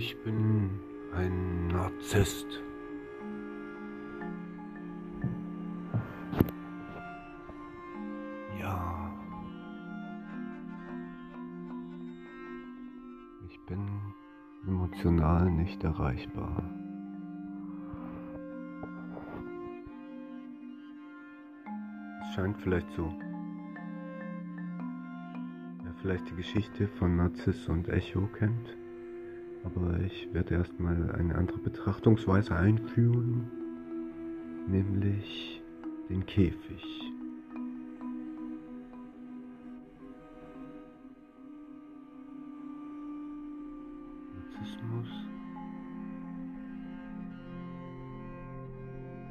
Ich bin ein Narzisst. Ja. Ich bin emotional nicht erreichbar. Es scheint vielleicht so. Wer vielleicht die Geschichte von Narziss und Echo kennt, aber ich werde erstmal eine andere Betrachtungsweise einführen, nämlich den Käfig. Narzissmus.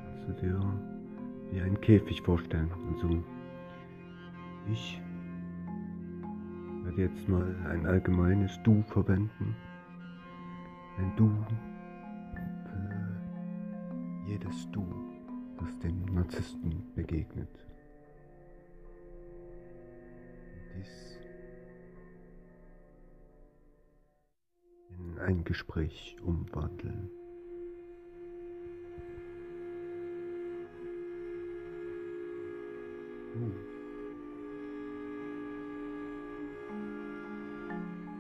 Kannst du dir wie einen Käfig vorstellen? Also ich werde jetzt mal ein allgemeines Du verwenden ein Du jedes Du, das dem Narzissten begegnet. Dies in ein Gespräch umwandeln.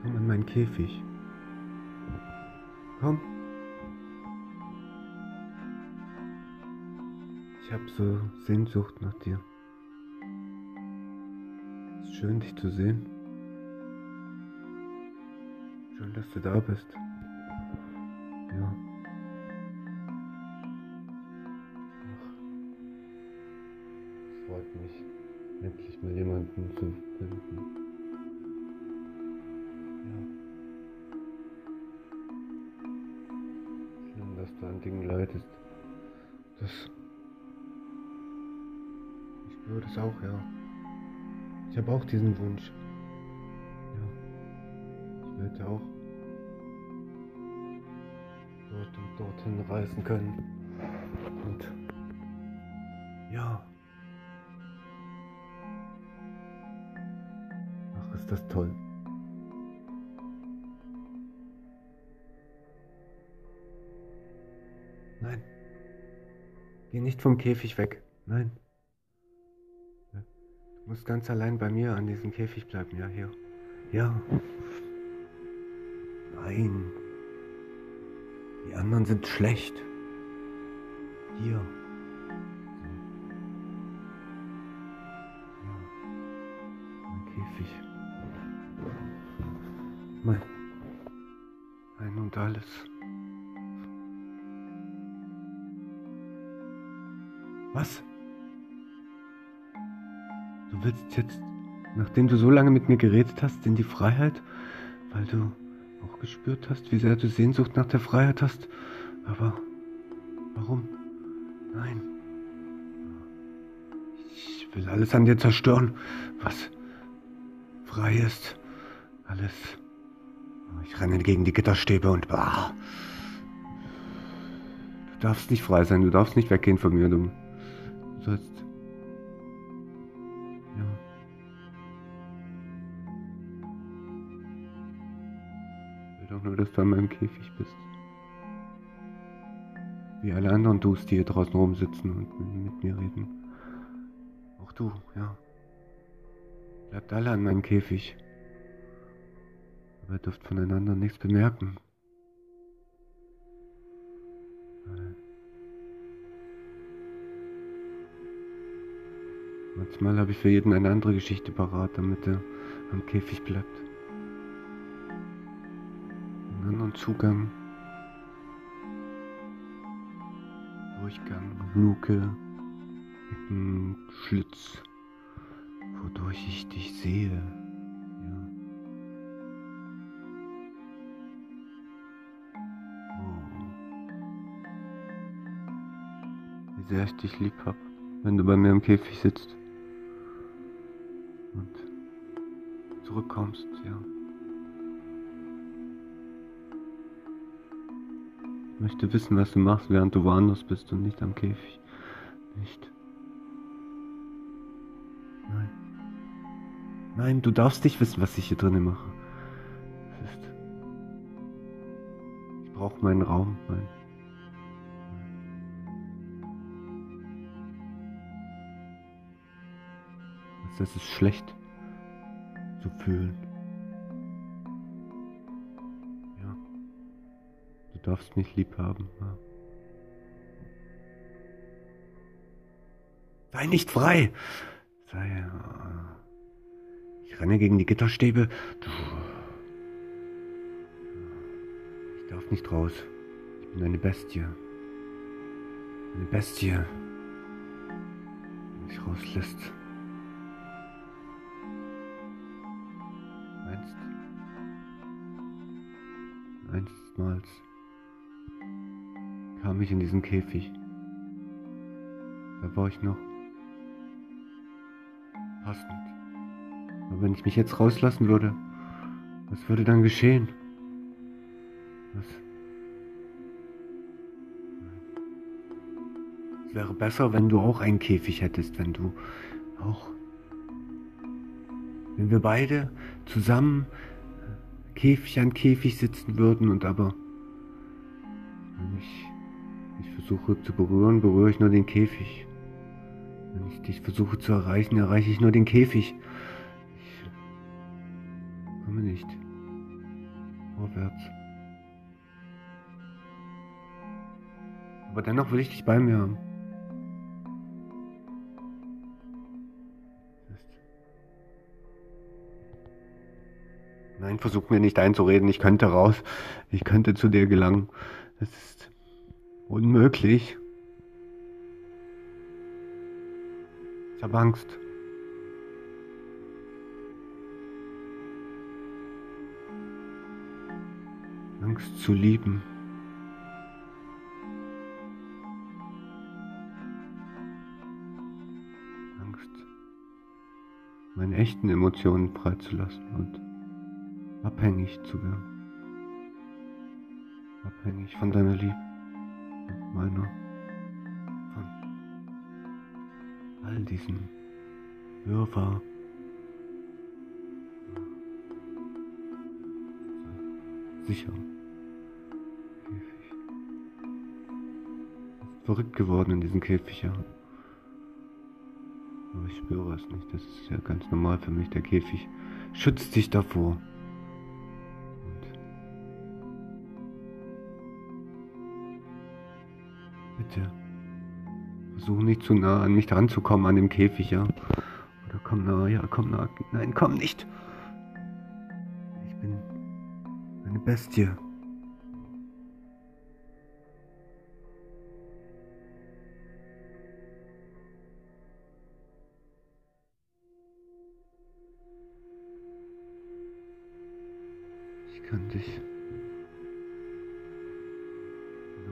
Komm in meinen Käfig. Komm. Ich habe so Sehnsucht nach dir. Es ist schön, dich zu sehen. Schön, dass du da bist. Ja. Ach. Es freut mich, endlich mal jemanden zu Dingen leidest. Das. Ich spüre das auch, ja. Ich habe auch diesen Wunsch. Ja. Ich werde auch dort und dorthin reisen können. Und ja. Ach, ist das toll. Nein. Geh nicht vom Käfig weg. Nein. Du musst ganz allein bei mir an diesem Käfig bleiben. Ja, hier. Ja. Nein. Die anderen sind schlecht. Hier. Ja. Mein Käfig. Mein. Ein und alles. Was? Du willst jetzt, nachdem du so lange mit mir geredet hast, in die Freiheit, weil du auch gespürt hast, wie sehr du Sehnsucht nach der Freiheit hast. Aber warum? Nein. Ich will alles an dir zerstören, was frei ist. Alles. Ich renne gegen die Gitterstäbe und bah. Du darfst nicht frei sein, du darfst nicht weggehen von mir, du sollst. Ja. Will doch nur, dass du an meinem Käfig bist. Wie alle anderen Dus, die hier draußen rumsitzen und mit mir reden. Auch du, ja. Bleibt alle an meinem Käfig. Aber ihr dürft voneinander nichts bemerken. Manchmal habe ich für jeden eine andere Geschichte parat, damit er am Käfig bleibt. Einen anderen Zugang. Durchgang, Luke, ein Schlitz, wodurch ich dich sehe. Ja. Oh. Wie sehr ich dich lieb hab, wenn du bei mir im Käfig sitzt. Und zurückkommst, ja. Ich möchte wissen, was du machst, während du woanders bist und nicht am Käfig. Nicht. Nein. Nein, du darfst nicht wissen, was ich hier drinnen mache. Es ist brauche meinen Raum, mein das ist schlecht zu fühlen. Ja. Du darfst mich lieb haben. Ja. Sei nicht frei! Sei. Ja. Ich renne gegen die Gitterstäbe. Ich darf nicht raus. Ich bin eine Bestie. Eine Bestie. Die mich rauslässt. Einstmals kam ich in diesen Käfig. Da war ich noch passend. Aber wenn ich mich jetzt rauslassen würde, was würde dann geschehen? Was? Es wäre besser, wenn du auch einen Käfig hättest, wenn du auch. Wenn wir beide zusammen Käfig an Käfig sitzen würden und aber wenn ich dich versuche zu berühren, berühre ich nur den Käfig. Wenn ich dich versuche zu erreichen, erreiche ich nur den Käfig. Ich komme nicht vorwärts. Aber dennoch will ich dich bei mir haben. Nein, versuch mir nicht einzureden, ich könnte raus, ich könnte zu dir gelangen. Das ist unmöglich. Ich habe Angst. Angst zu lieben. Angst, meine echten Emotionen freizulassen und abhängig zu werden. Abhängig von deiner Liebe, von meiner, von all diesen Wirrwarr. Sicher. Käfig. Verrückt geworden in diesem Käfig, ja. Aber ich spüre es nicht. Das ist ja ganz normal für mich. Der Käfig schützt dich davor. Bitte. Versuch nicht zu nah an mich ranzukommen, an dem Käfig, ja? Oder komm nah, ja, komm nah. Nein, komm nicht. Ich bin eine Bestie. Ich kann dich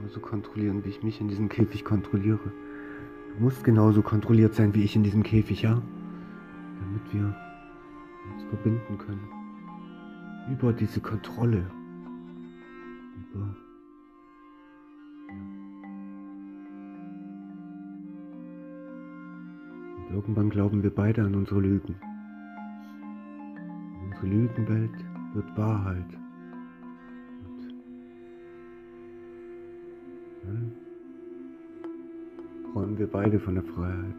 genauso kontrollieren, wie ich mich in diesem Käfig kontrolliere. Du musst genauso kontrolliert sein wie ich in diesem Käfig, ja? Damit wir uns verbinden können. Über diese Kontrolle. Über. Und irgendwann glauben wir beide an unsere Lügen. Unsere Lügenwelt wird Wahrheit. Träumen wir beide von der Freiheit.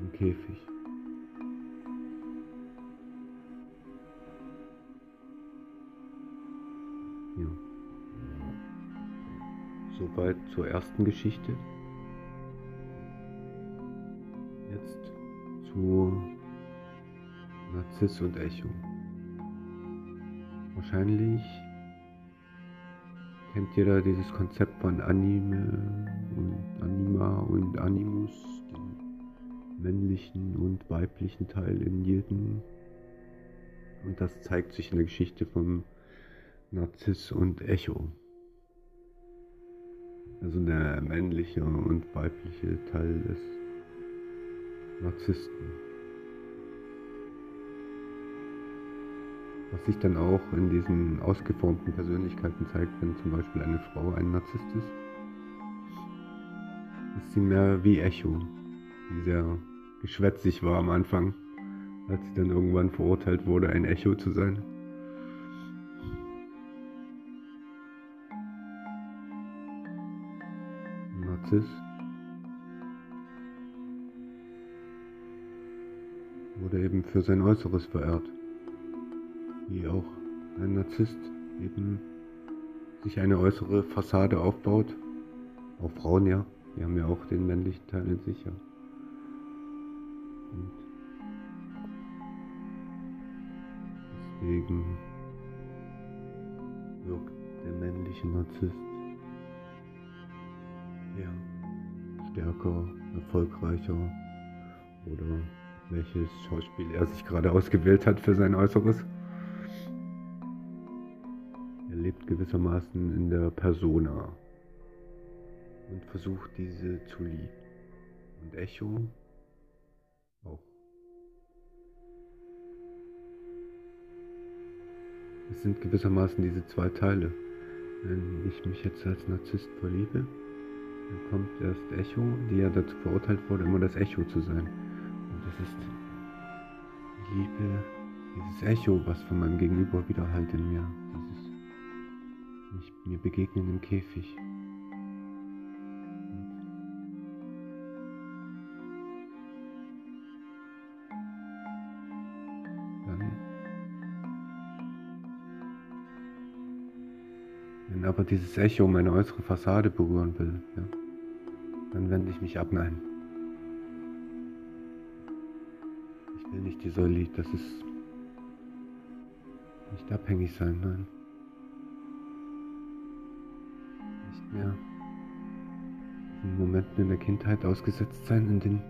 Im Käfig. Ja. Soweit zur ersten Geschichte. Jetzt zu Narziss und Echo. Wahrscheinlich Kennt jeder dieses Konzept von Anime Anima und Animus, den männlichen und weiblichen Teil in jedem. Und das zeigt sich in der Geschichte von Narziss und Echo. Also der männliche und weibliche Teil des Narzissten. was sich dann auch in diesen ausgeformten Persönlichkeiten zeigt, wenn zum Beispiel eine Frau ein Narzisst ist, sie mehr wie Echo, die sehr geschwätzig war am Anfang, als sie dann irgendwann verurteilt wurde, ein Echo zu sein. Narziss. Wurde eben für sein Äußeres verehrt, wie auch ein Narzisst eben sich eine äußere Fassade aufbaut, auch Frauen ja, die haben ja auch den männlichen Teil in sich. Und deswegen wirkt der männliche Narzisst ja stärker, erfolgreicher oder welches Schauspiel er sich gerade ausgewählt hat für sein Äußeres. Er lebt gewissermaßen in der Persona und versucht diese zu lieben. Und Echo auch. Es sind gewissermaßen diese zwei Teile. Wenn ich mich jetzt als Narzisst verliebe, dann kommt erst Echo, die ja dazu verurteilt wurde, immer das Echo zu sein. Und das ist Liebe, dieses Echo, was von meinem Gegenüber widerhallt in mir. Dieses nicht mir begegnen im Käfig. Aber dieses Echo meine äußere Fassade berühren will, ja, dann wende ich mich ab. Nein. Ich will nicht Lied, das ist nicht abhängig sein, nein. Nicht mehr in Momenten in der Kindheit ausgesetzt sein, in denen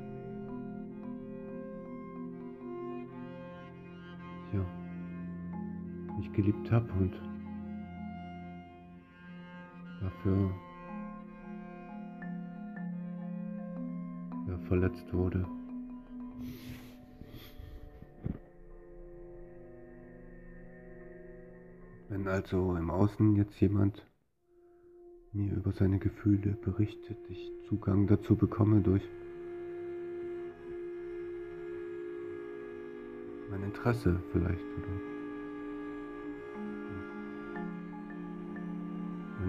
ja, ich geliebt habe und dafür ja, verletzt wurde. Wenn also im Außen jetzt jemand mir über seine Gefühle berichtet, ich Zugang dazu bekomme durch mein Interesse vielleicht oder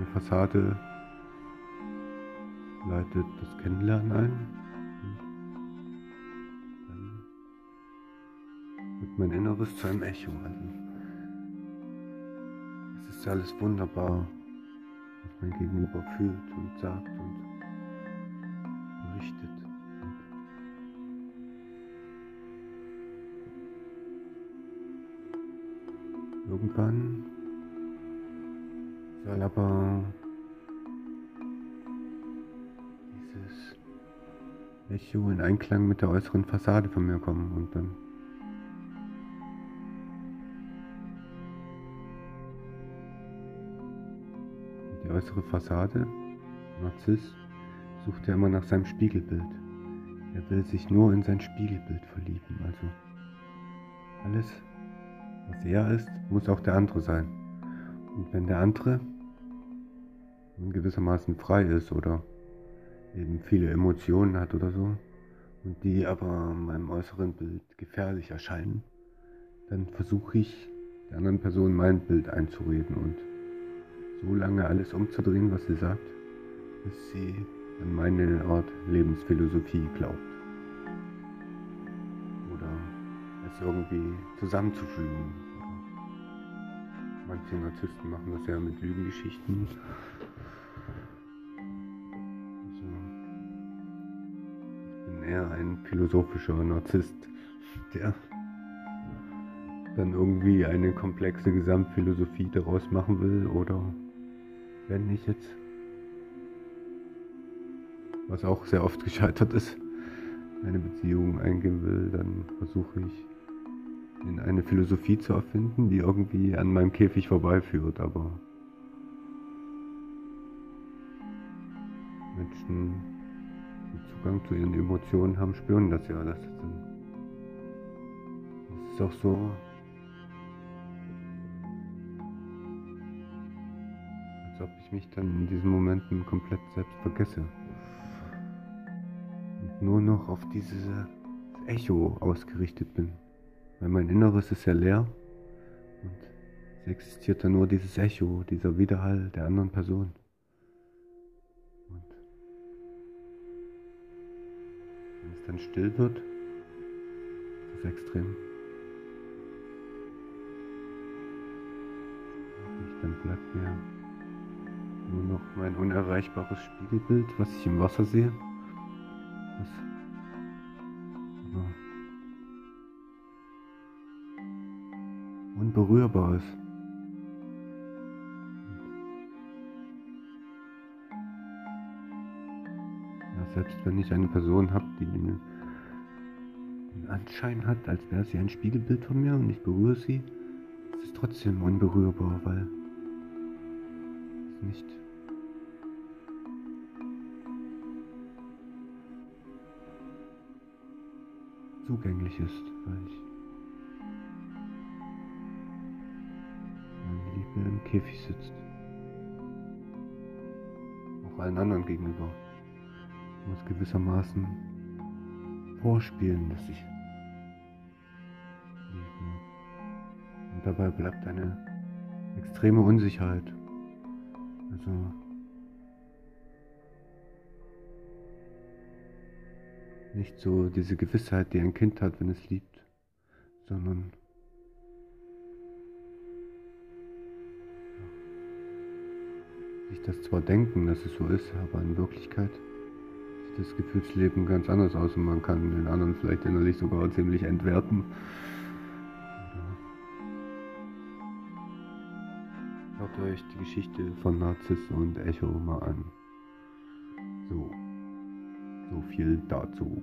Eine Fassade leitet das Kennenlernen ein. Dann wird mein Inneres zu einem Echo. Also es ist alles wunderbar, was mein Gegenüber fühlt und sagt und berichtet. irgendwann soll aber dieses Echo in Einklang mit der äußeren Fassade von mir kommen und dann die äußere Fassade, Narziss, sucht ja immer nach seinem Spiegelbild. Er will sich nur in sein Spiegelbild verlieben. Also alles, was er ist, muss auch der andere sein. Und wenn der andere gewissermaßen frei ist oder eben viele Emotionen hat oder so und die aber meinem äußeren Bild gefährlich erscheinen, dann versuche ich der anderen Person mein Bild einzureden und so lange alles umzudrehen, was sie sagt, bis sie an meine Art Lebensphilosophie glaubt. Oder es irgendwie zusammenzufügen. Manche Narzissten machen das ja mit Lügengeschichten. Eher ein philosophischer Narzisst, der dann irgendwie eine komplexe Gesamtphilosophie daraus machen will oder? Wenn ich jetzt, was auch sehr oft gescheitert ist, eine Beziehung eingehen will, dann versuche ich in eine Philosophie zu erfinden, die irgendwie an meinem Käfig vorbeiführt, aber Menschen, Zugang zu ihren Emotionen haben, spüren das ja. Das ist auch so. Als ob ich mich dann in diesen Momenten komplett selbst vergesse. Und nur noch auf dieses Echo ausgerichtet bin. Weil mein Inneres ist ja leer und es existiert dann nur dieses Echo, dieser Widerhall der anderen Person. Wenn es dann still wird, ist es extrem. Dann bleibt mir nur noch mein unerreichbares Spiegelbild, was ich im Wasser sehe. Aber unberührbar ist. Selbst wenn ich eine Person habe, die den Anschein hat, als wäre sie ein Spiegelbild von mir und ich berühre sie, ist es trotzdem unberührbar, weil es nicht zugänglich ist, weil ich meine Liebe im Käfig sitzt. Auch allen anderen gegenüber. Muss gewissermaßen vorspielen, dass ich liebe. Und dabei bleibt eine extreme Unsicherheit. Also Nicht so diese Gewissheit, die ein Kind hat, wenn es liebt, sondern sich das zwar denken, dass es so ist, aber in Wirklichkeit das Gefühlsleben ganz anders aus und man kann den anderen vielleicht innerlich sogar ziemlich entwerten. Schaut euch die Geschichte von Narziss und Echo mal an. So. So viel dazu.